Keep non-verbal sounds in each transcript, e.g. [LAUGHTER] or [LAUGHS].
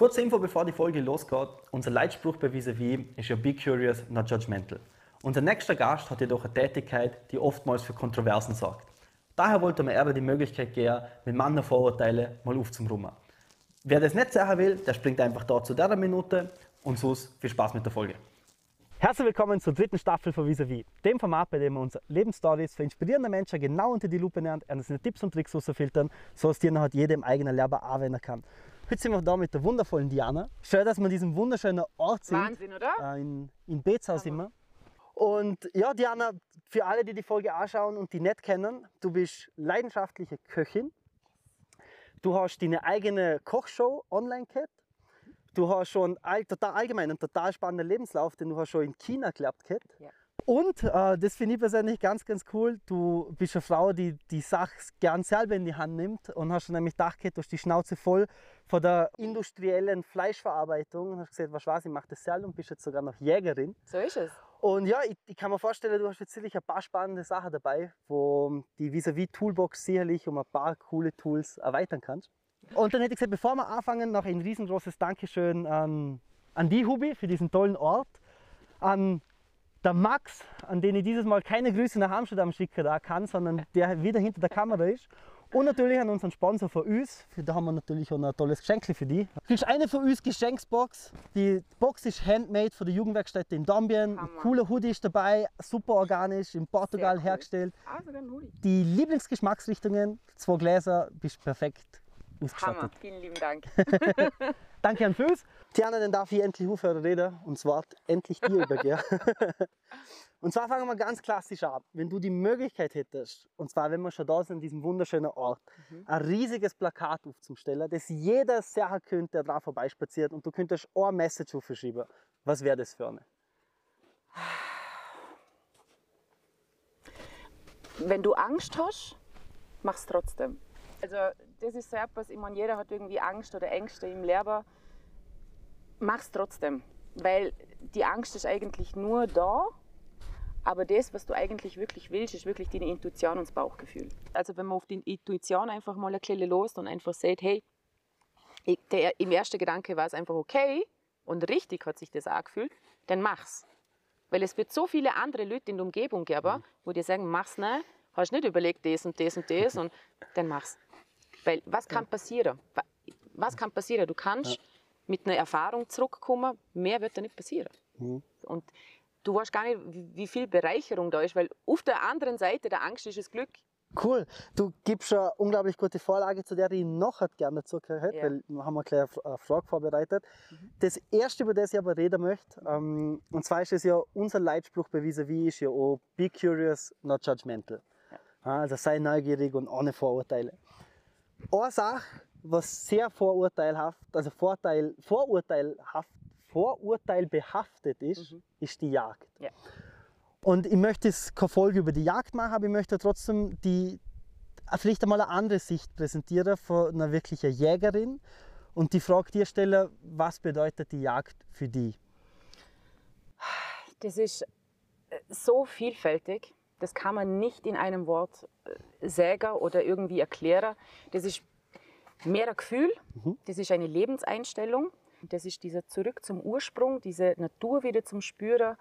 Kurze Info, bevor die Folge losgeht. Unser Leitspruch bei Vis-a-vis ist ja Be curious, not judgmental. Unser nächster Gast hat jedoch eine Tätigkeit, die oftmals für Kontroversen sorgt. Daher wollte mir eher die Möglichkeit geben, mit Männern Vorurteile mal aufzumrummen. Wer das nicht sagen will, der springt einfach da zu der Minute und sonst viel Spaß mit der Folge. Herzlich willkommen zur dritten Staffel von Vis-a-vis, dem Format, bei dem wir unsere Lebensstories für inspirierende Menschen genau unter die Lupe nehmen, seine Tipps und Tricks rausfiltern, so dass halt jeder im eigenen Leben anwenden kann. Heute sind wir da mit der wundervollen Diana. Schön, dass wir an diesem wunderschönen Ort sind. Wahnsinn, oder? Äh, in, in sind wir. Und ja, Diana, für alle, die die Folge anschauen und die nicht kennen, du bist leidenschaftliche Köchin. Du hast deine eigene Kochshow online gehabt. Du hast schon all, total allgemein einen total spannenden Lebenslauf, den du hast schon in China gehabt gehabt. Ja. Und äh, das finde ich persönlich ganz, ganz cool. Du bist eine Frau, die die Sache gern selber in die Hand nimmt und hast schon nämlich gedacht, du hast die Schnauze voll von der industriellen Fleischverarbeitung und hast gesagt, was weiß ich, mache das selber und bist jetzt sogar noch Jägerin. So ist es. Und ja, ich, ich kann mir vorstellen, du hast jetzt sicherlich ein paar spannende Sachen dabei, wo die vis-à-vis Toolbox sicherlich um ein paar coole Tools erweitern kannst. Und dann hätte ich gesagt, bevor wir anfangen, noch ein riesengroßes Dankeschön an, an die Hubi für diesen tollen Ort, an der Max, an den ich dieses Mal keine Grüße nach Amsterdam schicken kann, sondern der wieder hinter der Kamera ist. Und natürlich an unseren Sponsor von uns. Da haben wir natürlich auch ein tolles Geschenk für dich. Du kriegst eine von uns Geschenksbox. Die Box ist handmade von der Jugendwerkstätte in Dombien. Cooler Hoodie ist dabei, super organisch, in Portugal cool. hergestellt. Ah, sogar ein Hoodie. Die Lieblingsgeschmacksrichtungen, zwei Gläser, bist perfekt ausgestattet. Hammer. Vielen lieben Dank. [LAUGHS] Danke an Füß. Tiana, dann darf ich endlich aufhören reden und Wort endlich dir übergeben. [LAUGHS] und zwar fangen wir ganz klassisch an. Wenn du die Möglichkeit hättest, und zwar wenn wir schon da sind, an diesem wunderschönen Ort, ein riesiges Plakat aufzustellen, das jeder sehen könnte, der dran vorbeispaziert und du könntest eine Message aufschreiben. Was wäre das für eine? Wenn du Angst hast, mach's trotzdem. Also das ist so etwas, ich meine, jeder hat irgendwie Angst oder Ängste im Leben. Mach's trotzdem. Weil die Angst ist eigentlich nur da, aber das, was du eigentlich wirklich willst, ist wirklich deine Intuition und das Bauchgefühl. Also wenn man auf die Intuition einfach mal ein bisschen lost und einfach sagt, hey, ich, der, im ersten Gedanke war es einfach okay und richtig hat sich das angefühlt, dann mach's. Weil es wird so viele andere Leute in der Umgebung geben, wo dir sagen, mach's nicht, hast nicht überlegt das und das und das und dann mach's. Weil was kann passieren? Wa- Was kann passieren? Du kannst mit einer Erfahrung zurückkommen, mehr wird da nicht passieren. Und du weißt gar nicht, wie, wie viel Bereicherung da ist, weil auf der anderen Seite der Angst ist das Glück. Cool. Du gibst eine unglaublich gute Vorlage, zu der ich noch gerne dazu gehört, Ja. weil wir haben F- eine Frage vorbereitet. Das erste, über das ich aber reden möchte, ähm, und zwar ist es ja unser Leitspruch bei Vis-a-vis ist ja auch Be curious, not judgmental. Ja, Also sei neugierig und ohne Vorurteile. Eine Sache, was sehr vorurteilhaft, also Vorteil, vorurteilhaft, vorurteilbehaftet ist, ist die Jagd. Ja. Und ich möchte jetzt keine Folge über die Jagd machen, aber ich möchte trotzdem die, vielleicht einmal eine andere Sicht präsentieren von einer wirklichen Jägerin und die Frage dir stellen, was bedeutet die Jagd für dich? Das ist äh, so vielfältig, das kann man nicht in einem Wort äh, sagen oder irgendwie erklären. Das ist mehr ein Gefühl, das ist eine Lebenseinstellung, das ist dieser Zurück zum Ursprung, diese Natur wieder zum Spüren,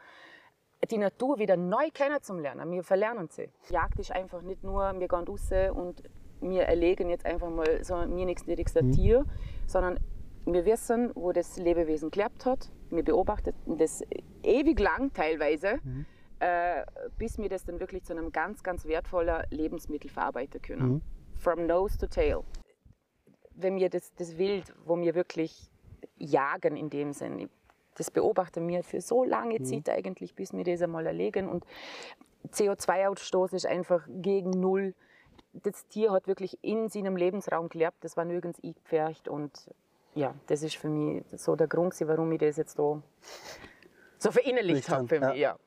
die Natur wieder neu kennenzulernen. Wir verlernen sie. Jagd ist einfach nicht nur, wir gehen raus und wir erlegen jetzt einfach mal so mir nächstlichste Tier, sondern wir wissen, wo das Lebewesen gelebt hat. Wir beobachten das ewig lang teilweise, äh, bis wir das dann wirklich zu einem ganz, ganz wertvollen Lebensmittel verarbeiten können. From nose to tail. Wenn wir das, das Wild, wo wir wirklich jagen in dem Sinn, das beobachten wir für so lange Zeit eigentlich, bis wir das einmal erlegen. Und CO2-Ausstoß ist einfach gegen Null. Das Tier hat wirklich in seinem Lebensraum gelebt, das war nirgends eingepfercht. Und ja, das ist für mich so der Grund, warum ich das jetzt so verinnerlicht habe für Ja. mich. Ja.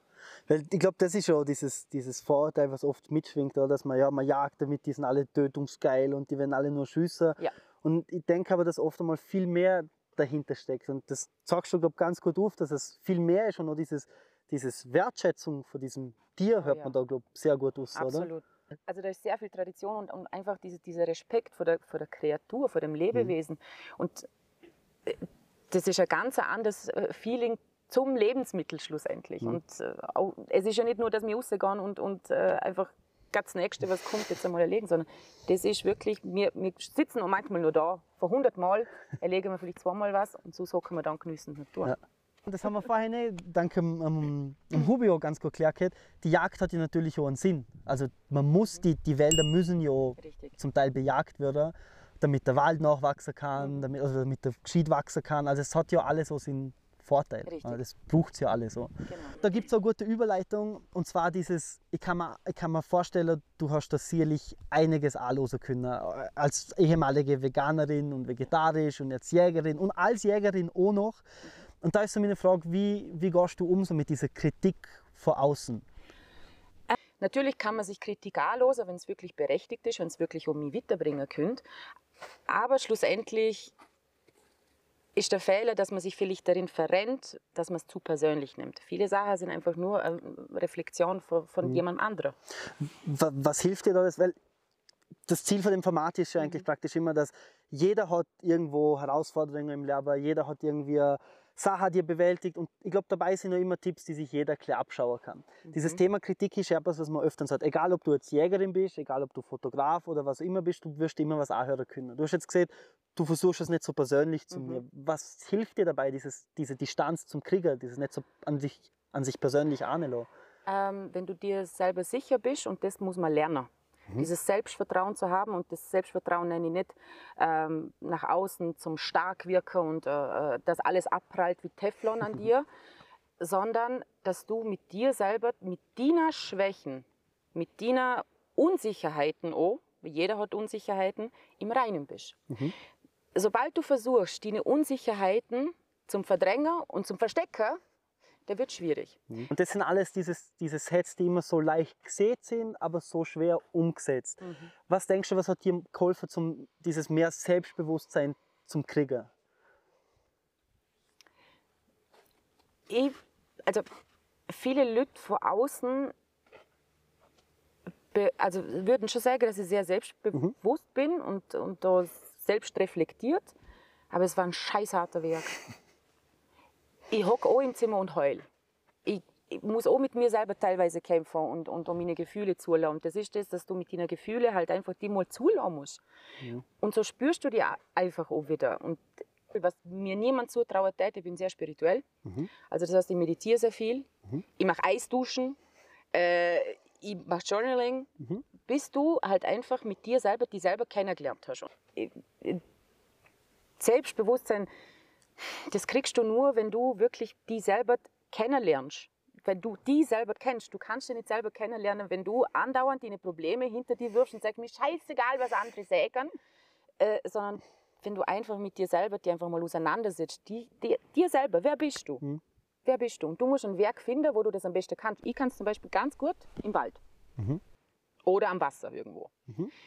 Weil ich glaube, das ist schon dieses, dieses Vorurteil, was oft mitschwingt, oder? dass man ja, man jagt damit, die sind alle tötungsgeil und die werden alle nur schiessen. Ja. Und ich denke aber, dass oft einmal viel mehr dahinter steckt. Und das sagst du, glaube ganz gut auf, dass es viel mehr ist und auch dieses, dieses Wertschätzung von diesem Tier hört ja. man da, glaube sehr gut aus, oder? Absolut. Also da ist sehr viel Tradition und, und einfach diese, dieser Respekt vor der, vor der Kreatur, vor dem Lebewesen. Und äh, das ist ein ganz anderes äh, Feeling zum Lebensmittel schlussendlich. Und äh, auch, es ist ja nicht nur, dass wir rausgehen und, und äh, einfach das Nächste, was kommt, jetzt einmal erlegen, sondern das ist wirklich, wir, wir sitzen auch manchmal nur da, vor 100 Mal erlegen wir vielleicht zweimal was und so hocken wir dann genießen die Natur. Ja. Das haben wir vorhin eh, dank dem, ähm, dem Hubi auch ganz gut erklärt. Die Jagd hat ja natürlich auch einen Sinn. Also man muss, die, die Wälder müssen ja auch Richtig. zum Teil bejagt werden, damit der Wald nachwachsen kann, damit, also damit der gescheit wachsen kann. Also es hat ja alles so seinen Vorteil. Richtig. Also Das braucht es ja alles so. Genau. Da gibt es eine gute Überleitung und zwar dieses, ich kann, mir, ich kann mir vorstellen, du hast da sicherlich einiges anlosen können. Als ehemalige Veganerin und vegetarisch und als Jägerin und als Jägerin auch noch. Und da ist so meine Frage, wie, wie gehst du um so mit dieser Kritik von außen? Natürlich kann man sich Kritik anlosen, wenn es wirklich berechtigt ist, wenn es wirklich um mich weiterbringen könnte. Aber schlussendlich ist der Fehler, dass man sich vielleicht darin verrennt, dass man es zu persönlich nimmt. Viele Sachen sind einfach nur eine Reflexion von, von jemand anderem. Wa- Was hilft dir da? das? Weil das Ziel von dem Format ist ja eigentlich praktisch immer, dass jeder hat irgendwo Herausforderungen im Leben, jeder hat irgendwie Sachen, die er bewältigt und ich glaube, dabei sind ja immer Tipps, die sich jeder klar abschauen kann. Dieses Thema Kritik ist ja etwas, was man öfters hat. Egal, ob du jetzt Jägerin bist, egal, ob du Fotograf oder was auch immer bist, du wirst immer was anhören können. Du hast jetzt gesehen, du versuchst es nicht so persönlich zu mir. Was hilft dir dabei, dieses, diese Distanz zum Krieger, dieses nicht so an sich, an sich persönlich anlassen? ähm, wenn du dir selber sicher bist und das muss man lernen. Dieses Selbstvertrauen zu haben und das Selbstvertrauen nenne ich nicht ähm, nach außen zum stark wirken und äh, äh, dass alles abprallt wie Teflon an [LAUGHS] dir, sondern dass du mit dir selber, mit deiner Schwächen, mit deiner Unsicherheiten auch, jeder hat Unsicherheiten, im Reinen bist. Sobald du versuchst, deine Unsicherheiten zum Verdrängen und zum Verstecken, der wird schwierig. Und das sind alles dieses, diese Sets, die immer so leicht gesehen sind, aber so schwer umgesetzt. Was denkst du, was hat dir geholfen, zum, dieses mehr Selbstbewusstsein zum Krieger? ich, also viele Leute von außen be, also würden schon sagen, dass ich sehr selbstbewusst bin und, und da selbst reflektiert. Aber es war ein scheißharter Weg. Ich hocke auch im Zimmer und heul. Ich, ich muss auch mit mir selber teilweise kämpfen und, und um meine Gefühle zulassen. Das ist das, dass du mit deinen Gefühlen halt einfach die mal zulassen musst. Und so spürst du die einfach auch wieder. Und was mir niemand zutraut, ich bin sehr spirituell. Also das heißt, ich meditiere sehr viel. Ich mache Eisduschen. Äh, ich mache Journaling. Bis du halt einfach mit dir selber, die selber kennengelernt hast. Selbstbewusstsein, das kriegst du nur, wenn du wirklich die selber kennenlernst. Wenn du die selber kennst. Du kannst sie nicht selber kennenlernen, wenn du andauernd deine Probleme hinter dir wirfst und sagst, mir scheißegal, was andere sagen. Äh, sondern wenn du einfach mit dir selber die einfach mal auseinandersetzt. Die, die, dir selber, wer bist du? Wer bist du? Und du musst ein Werk finden, wo du das am besten kannst. Ich kann es zum Beispiel ganz gut im Wald. Oder am Wasser irgendwo.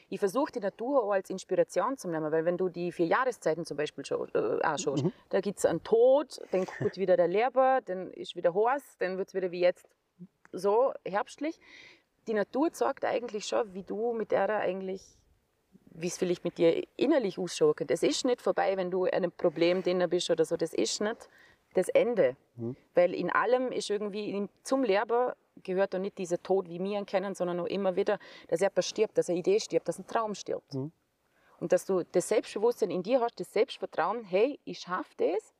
Ich versuche die Natur auch als Inspiration zu nehmen, weil wenn du die vier Jahreszeiten zum Beispiel schaust, äh, anschaust, da gibt es einen Tod, dann kommt wieder der Leber, dann ist wieder heiß, dann wird es wieder wie jetzt so herbstlich. Die Natur zeigt eigentlich schon, wie du mit der eigentlich, wie es vielleicht mit dir innerlich ausschauen könnte. Es ist nicht vorbei, wenn du in einem Problem drin bist oder so. Das ist nicht das Ende. Weil in allem ist irgendwie, zum Leben gehört doch nicht dieser Tod, wie wir ihn kennen, sondern auch immer wieder, dass jemand stirbt, dass eine Idee stirbt, dass ein Traum stirbt. Und dass du das Selbstbewusstsein in dir hast, das Selbstvertrauen, hey, ich schaffe das,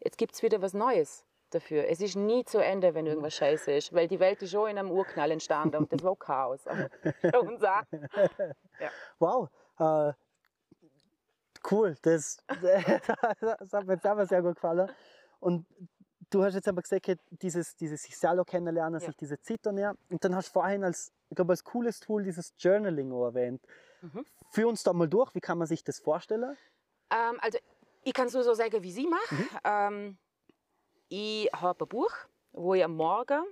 jetzt gibt es wieder was Neues dafür. Es ist nie zu Ende, wenn irgendwas scheiße ist, weil die Welt ist schon in einem Urknall entstanden und das war Chaos. Aber [LAUGHS] schon uns auch. Wow, äh, cool, das, [LAUGHS] das hat mir jetzt aber sehr gut gefallen. Und du hast jetzt aber gesagt, dieses, dieses sich selber kennenlernen, Ja. sich diese Zeit näher. Und dann hast du vorhin als, ich glaube, als cooles Tool dieses Journaling auch erwähnt. Mhm. Führ uns da mal durch, wie kann man sich das vorstellen? Ähm, also, ich kann es nur so sagen, wie sie mache. Mhm. Ähm, ich habe ein Buch, wo ich am Morgen,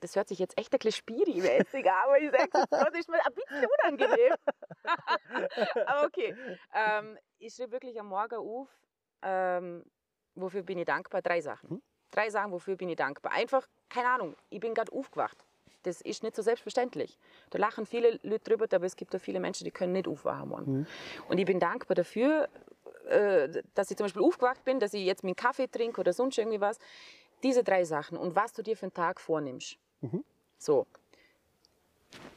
das hört sich jetzt echt ein bisschen spiri-mäßig an, aber ich sage, das ist mir ein bisschen unangenehm. [LAUGHS] aber okay. Ähm, ich schreibe wirklich am Morgen auf, ähm, wofür bin ich dankbar? Drei Sachen. Mhm. Drei Sachen, wofür bin ich dankbar. Einfach, keine Ahnung, ich bin gerade aufgewacht. Das ist nicht so selbstverständlich. Da lachen viele Leute drüber, aber es gibt auch viele Menschen, die können nicht aufwachen morgen. Und ich bin dankbar dafür, äh, dass ich zum Beispiel aufgewacht bin, dass ich jetzt meinen Kaffee trinke oder sonst irgendwie was. Diese drei Sachen und was du dir für einen Tag vornimmst. So.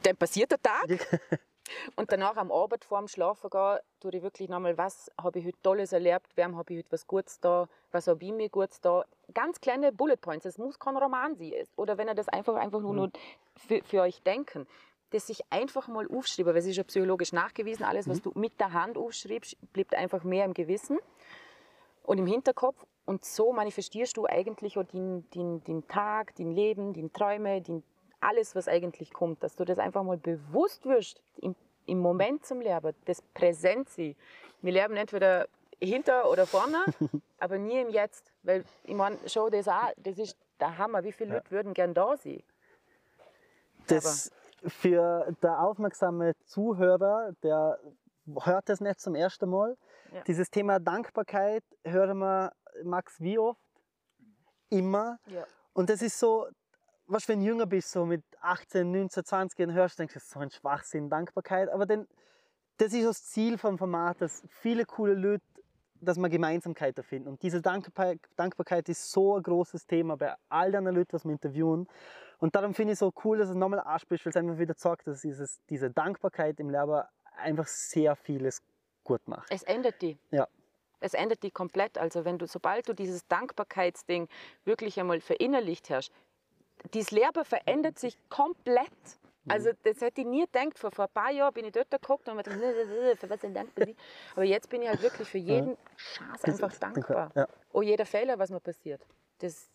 Dann passiert der Tag. [LAUGHS] Und danach am Abend vorm Schlafen gehen, tue ich wirklich nochmal, was habe ich heute Tolles erlebt, wem habe ich heute was Gutes da, was habe ich mir Gutes da. Ganz kleine Bullet Points, es muss kein Roman sein. Oder wenn ihr das einfach, einfach nur, nur für, für euch denken, das sich einfach mal aufschreiben, weil es ist ja psychologisch nachgewiesen, alles, was du mit der Hand aufschreibst, bleibt einfach mehr im Gewissen und im Hinterkopf. Und so manifestierst du eigentlich auch den, den, den Tag, den Leben, den Träume, den, alles, was eigentlich kommt. Dass du das einfach mal bewusst wirst, im, im Moment zum Leben, das Präsent sein. Wir leben entweder hinter oder vorne, [LAUGHS] aber nie im Jetzt. Weil, ich meine, schau das an, das ist der Hammer. Wie viele Leute würden gern da sein? Das für der aufmerksame Zuhörer, der hört das nicht zum ersten Mal. Ja. Dieses Thema Dankbarkeit hören wir, Max, wie oft? Immer. Ja. Und das ist so, was wenn du jünger bist, so mit 18, 19, 20 Jahren hörst, denkst du, das ist so ein Schwachsinn, Dankbarkeit. Aber dann, das ist das Ziel vom Format, dass viele coole Leute, dass wir Gemeinsamkeiten finden. Und diese Dankbarkeit, Dankbarkeit ist so ein großes Thema bei all den Leuten, was wir interviewen. Und darum finde ich es so cool, dass es nochmal anspricht, weil es einfach wieder zeigt, dass dieses, diese Dankbarkeit im Leben einfach sehr vieles gut macht. Es ändert die. Ja. Es ändert die komplett. Also wenn du, sobald du dieses Dankbarkeitsding wirklich einmal verinnerlicht hast, dieses Leben verändert sich komplett. Also das hätte ich nie gedacht. Vor, vor ein paar Jahren bin ich dort geguckt und mir gedacht, für was denn dankbar bin. Aber jetzt bin ich halt wirklich für jeden Schatz einfach dankbar. Ja. Oh, jeder Fehler, was mir passiert. Das,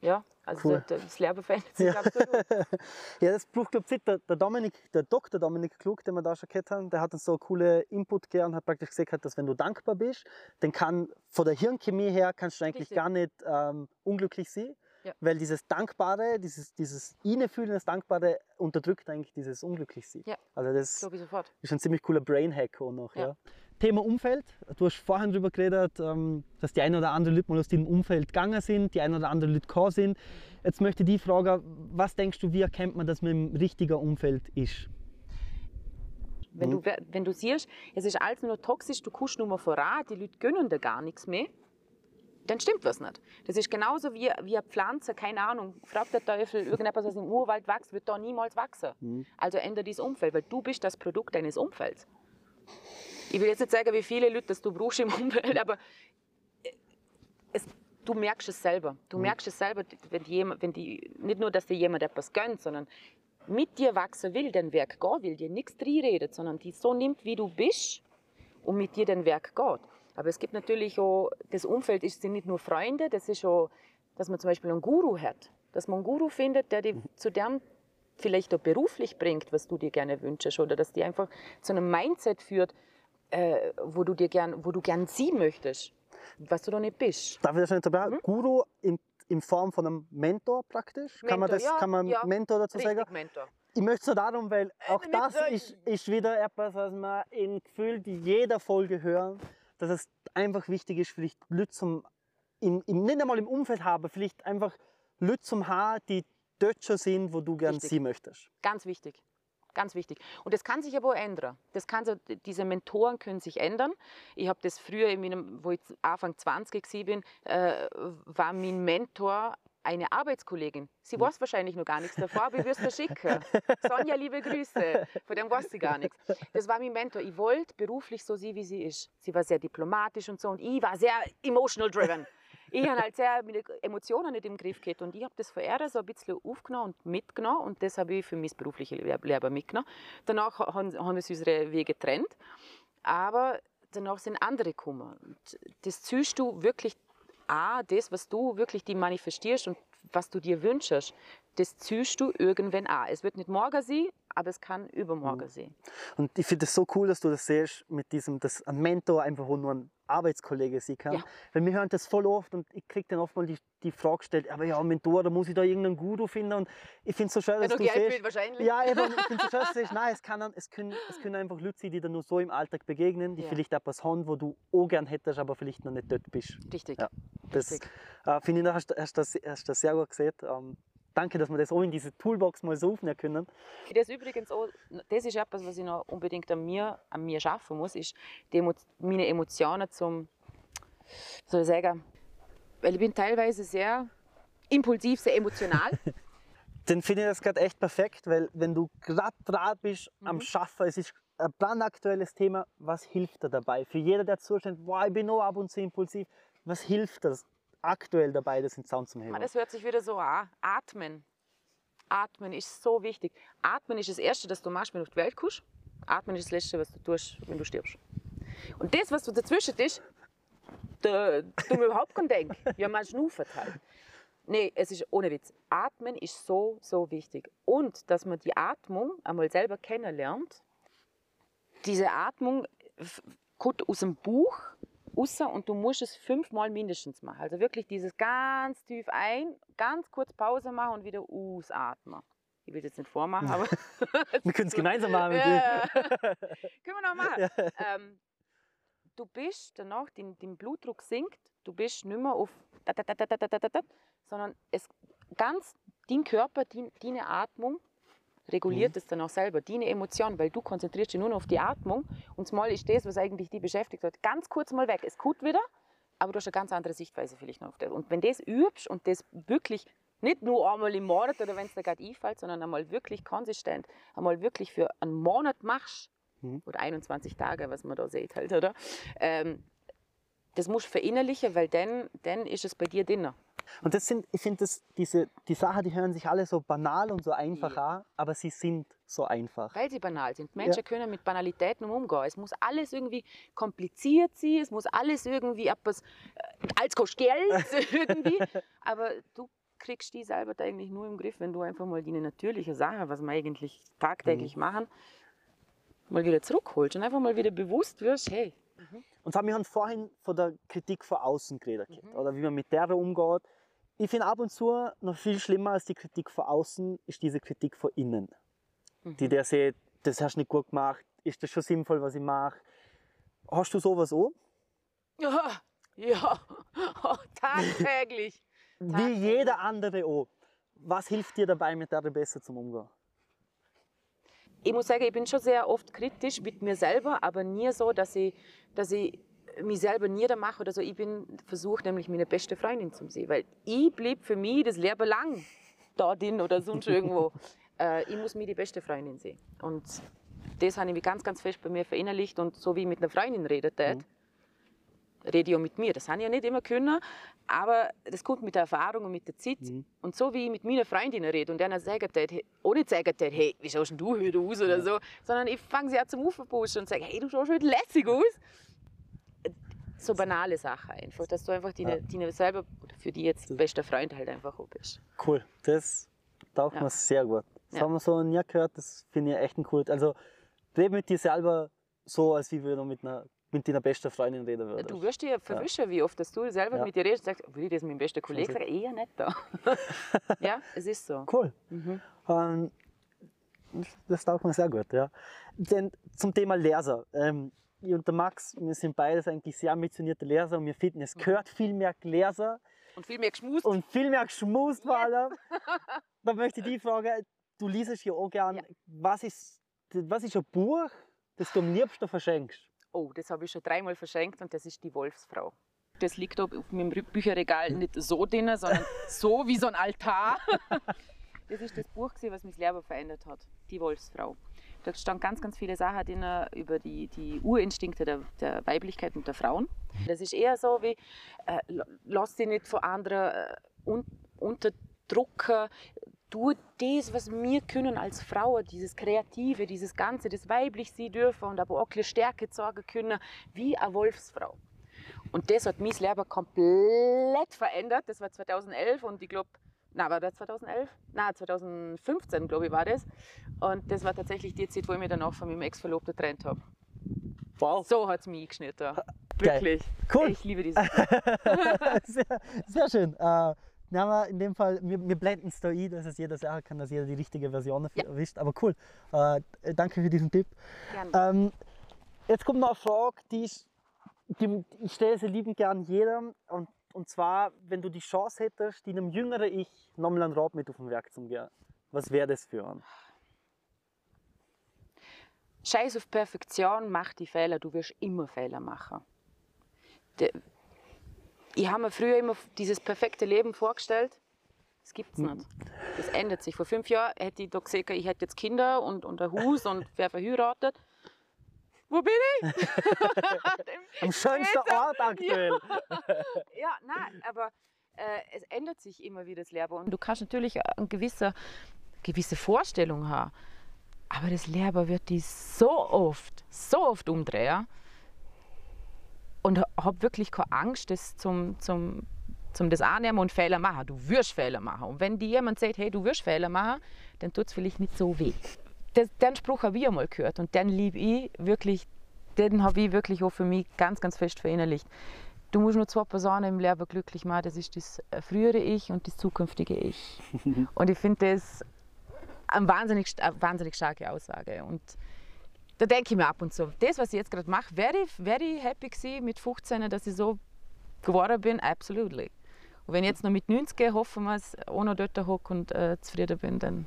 ja, also Cool. das, das Leben verändert sich Ja. absolut. [LAUGHS] Ja, das Buch, glaube ich, der, der Dominik, der Dr. Dominik Klug, den wir da schon gehört haben, der hat uns so coole Input gegeben und hat praktisch gesagt, dass wenn du dankbar bist, dann kann von der Hirnchemie her kannst du eigentlich Richtig. gar nicht ähm, unglücklich sein. Ja. Weil dieses Dankbare, dieses, dieses Innefühlen, das Dankbare unterdrückt eigentlich dieses Unglücklichsein. Ja. Also das Glaube ich sofort. ist ein ziemlich cooler Brainhack auch noch. Ja. Ja. Thema Umfeld. Du hast vorhin darüber geredet, ähm, dass die ein oder andere Leute mal aus dem Umfeld gegangen sind, die ein oder andere Leute gekommen sind. Jetzt möchte ich die fragen, was denkst du, wie erkennt man, dass man im richtigen Umfeld ist? Wenn, du, we- wenn du siehst, es ist alles nur toxisch, du kannst nur mal voran, die Leute gönnen dir gar nichts mehr, dann stimmt was nicht. Das ist genauso wie, wie eine Pflanze, keine Ahnung, fragt der Teufel, irgendetwas, was im Urwald wächst, wird da niemals wachsen. Also ändere dieses Umfeld, weil du bist das Produkt deines Umfelds. Ich will jetzt nicht sagen, wie viele Leute das du brauchst im [LAUGHS] Umfeld, aber äh, es, du merkst es selber. Du merkst es selber, wenn, die, jemand- wenn die, nicht nur, dass dir jemand etwas gönnt, sondern mit dir wachsen will, den Werk gehen will, dir nichts redet, sondern die so nimmt, wie du bist und mit dir den Werk geht. Aber es gibt natürlich auch, das Umfeld ist, sind nicht nur Freunde, das ist auch, dass man zum Beispiel einen Guru hat. Dass man einen Guru findet, der dich zu dem vielleicht auch beruflich bringt, was du dir gerne wünschst. Oder dass die einfach zu einem Mindset führt, äh, wo, du dir gern, wo du gern sie möchtest, was du noch nicht bist. Darf ich das schon unterbrechen? Guru in, in Form von einem Mentor praktisch? kann man Mentor, das ja, kann man ja. Mentor dazu Richtig, sagen? Mentor. Ich möchte so darum, weil auch nicht das ist, ist wieder etwas, was wir in gefühlt jeder Folge hören, dass es einfach wichtig ist, vielleicht Leute zum, im, im, nicht einmal im Umfeld haben, vielleicht einfach Leute zum Haar, die dort schon sind, wo du gern Richtig. sie möchtest. Ganz wichtig. Ganz wichtig. Und das kann sich aber auch ändern. Das kann so, diese Mentoren können sich ändern. Ich habe das früher, in meinem, wo ich Anfang 20 war, bin, äh, war mein Mentor eine Arbeitskollegin. Sie weiß wahrscheinlich noch gar nichts davor, aber ich würde es schicken. [LAUGHS] Sonja, liebe Grüße. Von dem weiß sie gar nichts. Das war mein Mentor. Ich wollte beruflich so sie, wie sie ist. Sie war sehr diplomatisch und so und ich war sehr emotional driven. Ich habe halt sehr meine Emotionen nicht im Griff gehabt und ich habe das von ihr so ein bisschen aufgenommen und mitgenommen und das habe ich für mein berufliches Leben mitgenommen. Danach haben, haben uns unsere Wege getrennt, aber danach sind andere gekommen. Und das ziehst du wirklich an, das, was du wirklich die manifestierst und was du dir wünschst, das ziehst du irgendwann an. Es wird nicht morgen sein, aber es kann übermorgen sein. Und ich finde es so cool, dass du das siehst mit diesem, dass ein Mentor einfach nur ein Arbeitskollege sein kann. Ja. Weil wir hören das voll oft und ich kriege dann oft mal die, die Frage gestellt, aber ja, Mentor, da muss ich da irgendeinen Guru finden. Und ich finde es [LAUGHS] so schön, dass du Geld siehst, wahrscheinlich. Ja, eben, ich finde es so schön, dass du siehst, nein, es, kann, es, können, es können einfach Leute sein, die dir nur so im Alltag begegnen, die Ja. vielleicht etwas haben, wo du auch gern hättest, aber vielleicht noch nicht dort bist. Richtig. Ja. Das äh, finde ich, hast, du- das- das sehr gut gesehen. Ähm, danke, dass wir das auch in diese Toolbox mal so aufnehmen können. Das übrigens auch, das ist etwas, was ich noch unbedingt an mir, an mir schaffen muss, ist Emo meine Emotionen zum, soll ich sagen, weil ich bin teilweise sehr impulsiv, sehr emotional. [LAUGHS] Dann finde ich das gerade echt perfekt, weil wenn du gerade dran bist am Mhm. Schaffen, es ist ein brandaktuelles Thema, was hilft dir dabei? Für jeder, der zuschaut, boah, ich bin auch ab und zu impulsiv, was hilft das aktuell dabei, das in den Sound zu heben? Ah, Das hört sich wieder so an. Atmen. Atmen ist so wichtig. Atmen ist das Erste, das du machst, wenn du auf die Welt kommst. Atmen ist das Letzte, was du tust, wenn du stirbst. Und das, was du dazwischen ist, da du mir überhaupt keinen Denk. Ja, man schnuffert halt. Nee, es ist ohne Witz. Atmen ist so, so wichtig. Und dass man die Atmung einmal selber kennenlernt. Diese Atmung kommt aus dem Buch Außer und du musst es fünfmal mindestens machen. Also wirklich dieses ganz tief ein, ganz kurz Pause machen und wieder ausatmen. Ich will jetzt nicht vormachen, aber. wir können es gemeinsam machen. Ja. können wir noch machen. Ja. Ähm, du bist danach, dein, dein Blutdruck sinkt, du bist nicht mehr auf. sondern es, ganz dein Körper, dein, deine Atmung reguliert es dann auch selber, deine Emotion, weil du konzentrierst dich nur noch auf die Atmung und mal ist das, was eigentlich die beschäftigt hat, ganz kurz mal weg. Es gut wieder, aber du hast eine ganz andere Sichtweise vielleicht noch auf das. Und wenn das übst und das wirklich nicht nur einmal im Monat oder wenn es dir gerade einfällt, sondern einmal wirklich konsistent, einmal wirklich für einen Monat machst, Mhm. oder 21 Tage, was man da sieht halt, oder? Ähm, das musst du verinnerlichen, weil dann, dann ist es bei dir drin. Und das sind, ich finde, diese, die Sachen, die hören sich alle so banal und so einfach an, aber sie sind so einfach. Weil sie banal sind. Menschen können mit Banalitäten umgehen. Es muss alles irgendwie kompliziert sein, es muss alles irgendwie etwas, äh, alles kostet Geld [LAUGHS] irgendwie. Aber du kriegst die selber eigentlich nur im Griff, wenn du einfach mal die natürliche Sache, was wir eigentlich tagtäglich machen, mal wieder zurückholst und einfach mal wieder bewusst wirst, hey, Und zwar, wir haben vorhin von der Kritik von außen geredet, Mhm. oder wie man mit der umgeht. Ich finde ab und zu noch viel schlimmer als die Kritik von außen ist diese Kritik von innen. Mhm. Die der sagt, das hast du nicht gut gemacht, ist das schon sinnvoll, was ich mache? Hast du sowas auch? ja, ja, oh, [LAUGHS] tagtäglich. Wie jeder andere auch. Was hilft dir dabei, mit der besser zum Umgehen? Ich muss sagen, ich bin schon sehr oft kritisch mit mir selber, aber nie so, dass ich, dass ich mich selber niedermache oder so. Ich bin versuche nämlich meine beste Freundin zu sehen, weil ich blieb für mich das Leben lang da drin oder sonst [LAUGHS] irgendwo. äh, ich muss mir die beste Freundin sehen und das habe ich mich ganz, ganz fest bei mir verinnerlicht und so wie ich mit einer Freundin redet, mhm. Rede ich auch mit mir. Das habe ich ja nicht immer können, aber das kommt mit der Erfahrung und mit der Zeit. Mhm. Und so wie ich mit meiner Freundin rede und einer sagt, hey, auch nicht sagen, hey, wie schaust du heute aus oder so, sondern ich fange sie an zum Aufpuschen und sage, hey, du schaust heute lässig aus. So banale Sachen einfach, dass du einfach deine, deine selber, oder für die jetzt bester Freund halt einfach auch bist. Cool, das taugt Ja. mir sehr gut. Das Ja. haben wir so nie gehört, das finde ich echt ein cool. Also, rede mit dir selber so, als wie du mit, einer, mit deiner besten Freundin reden würdest. Du wirst dir verwischen, wie oft dass du selber Ja. mit dir redest und sagst, will ich das mit meinem besten Kollegen sagen? Eher nicht da. [LAUGHS] ja, es ist so. Cool. Mhm. Ähm, das taugt mir sehr gut, ja. Denn zum Thema Leser. Ähm, ich und der Max, wir sind beides eigentlich sehr ambitionierte Leser und wir finden, es gehört viel mehr Leser Und viel mehr geschmust. und viel mehr geschmust vor allem. [LAUGHS] Da möchte ich die Frage, du liest ja auch gern, Ja. was, ist, was ist ein Buch, das du am liebsten verschenkst? Oh, das habe ich schon dreimal verschenkt und das ist die Wolfsfrau. Das liegt da auf meinem Bücherregal nicht so drin, sondern [LAUGHS] so wie so ein Altar. [LAUGHS] Das ist das Buch, was mein Leben verändert hat. Die Wolfsfrau. Da stand ganz, ganz viele Sachen drin über die, die Urinstinkte der, der Weiblichkeit und der Frauen. Das ist eher so wie, äh, la- lass dich nicht von anderen äh, un, unterdrücken. Tu das, was wir können als Frauen, dieses Kreative, dieses Ganze, das weiblich sein dürfen und aber auch ein bisschen Stärke zeigen können, wie eine Wolfsfrau. Und das hat mein Leben komplett verändert. Das war 2011 und ich glaube, na, war das 2011? Na, 2015, glaube ich, war das. Und das war tatsächlich die Zeit, wo ich mich dann auch von meinem Ex-Verlobten getrennt habe. Wow. So hat es mich eingeschnitten. Geil. Wirklich. Cool. Ich liebe dieses. [LAUGHS] sehr, sehr schön. Äh, na, aber in dem Fall, wir, wir blenden es da ein, dass es jeder sagen kann, dass jeder die richtige Version Ja. erwischt. Aber cool. Äh, danke für diesen Tipp. Gern. Ähm, jetzt kommt noch eine Frage, die ich, die, ich stelle sie liebend gern jedem und Und zwar, wenn du die Chance hättest, einem jüngeren Ich nochmal einen Rat mit auf den Werk zu gehen. Was wäre das für einen? Scheiß auf Perfektion, mach die Fehler, du wirst immer Fehler machen. Ich habe mir früher immer dieses perfekte Leben vorgestellt. Das gibt es nicht. Das ändert sich. Vor fünf Jahren hätte ich da gesehen, ich hätte jetzt Kinder und, und ein Haus und wäre verheiratet. Wo bin ich? [LAUGHS] Am schönsten Ort aktuell. ja, nein, aber äh, es ändert sich immer wieder das Leben. Und du kannst natürlich eine gewisse, gewisse Vorstellung haben. Aber das Leben wird die so oft, so oft umdrehen. Und habe wirklich keine Angst, das zum, zum, zum das annehmen und Fehler machen. Du wirst Fehler machen. Und wenn dir jemand sagt, hey, du wirst Fehler machen, dann tut es vielleicht nicht so weh. Das, den Spruch habe ich einmal gehört und den liebe ich wirklich, den habe ich wirklich auch für mich ganz, ganz fest verinnerlicht. Du musst nur zwei Personen im Leben glücklich machen. Das ist das frühere Ich und das zukünftige Ich. [LAUGHS] und ich finde das eine wahnsinnig, eine wahnsinnig starke Aussage. Und da denke ich mir ab und zu, das, was ich jetzt gerade mache, wäre ich, wär ich happy gewesen mit 15, dass ich so geworden bin? Absolutely. Und wenn ich jetzt noch mit 90 gehe, hoffen wir es, ohne dort hocke und äh, zufrieden bin, dann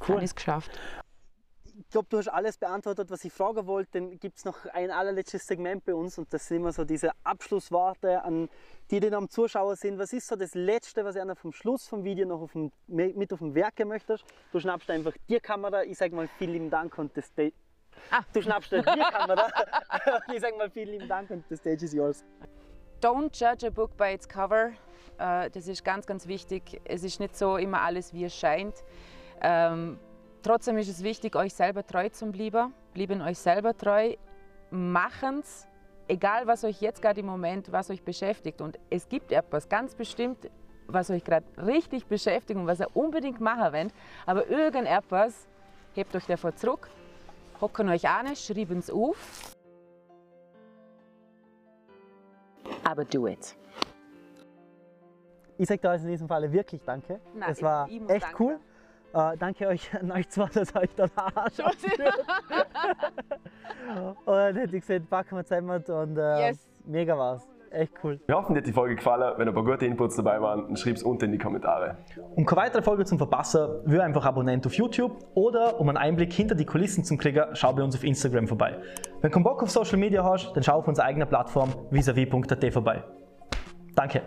cool. habe ich es geschafft. Ich glaube, du hast alles beantwortet, was ich fragen wollte. Dann gibt es noch ein allerletztes Segment bei uns und das sind immer so diese Abschlussworte an die, die am Zuschauer sind. Was ist so das Letzte, was ihr vom Schluss vom Video noch auf dem, mit auf dem Werke möchtest? Du schnappst einfach die Kamera, ich sage mal vielen lieben Dank und das Stage. Ah. Du schnappst die Kamera, [LAUGHS] ich sage mal vielen lieben Dank und the stage is yours. Don't judge a book by its cover. Äh, das ist ganz, ganz wichtig. Es ist nicht so immer alles, wie es scheint. Trotzdem ist es wichtig, euch selber treu zu bleiben. Bleiben euch selber treu. Machen's, egal was euch jetzt gerade im Moment, was euch beschäftigt. Und es gibt etwas ganz bestimmt, was euch gerade richtig beschäftigt und was ihr unbedingt machen wollt. Aber irgendetwas hebt euch davor zurück, hocken euch an, schreiben es auf. Aber do it. Ich sage da in diesem Fall wirklich Danke. Nein, es war echt danke. cool. Uh, danke euch [LAUGHS] an euch zwei, dass euch da Arsch [LAUGHS] Und dann hätte ich gesagt, packen wir zusammen und uh, yes. mega war's. Echt cool. Wir hoffen, dir hat die Folge gefallen. Wenn ein paar gute Inputs dabei waren, dann schreib es unten in die Kommentare. Um keine weitere Folge zu verpassen, wir einfach Abonnent auf YouTube oder um einen Einblick hinter die Kulissen zu kriegen, schau bei uns auf Instagram vorbei. Wenn du Bock auf Social Media hast, dann schau auf unserer eigenen Plattform visavi.at vorbei. Danke.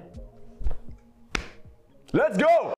Let's go!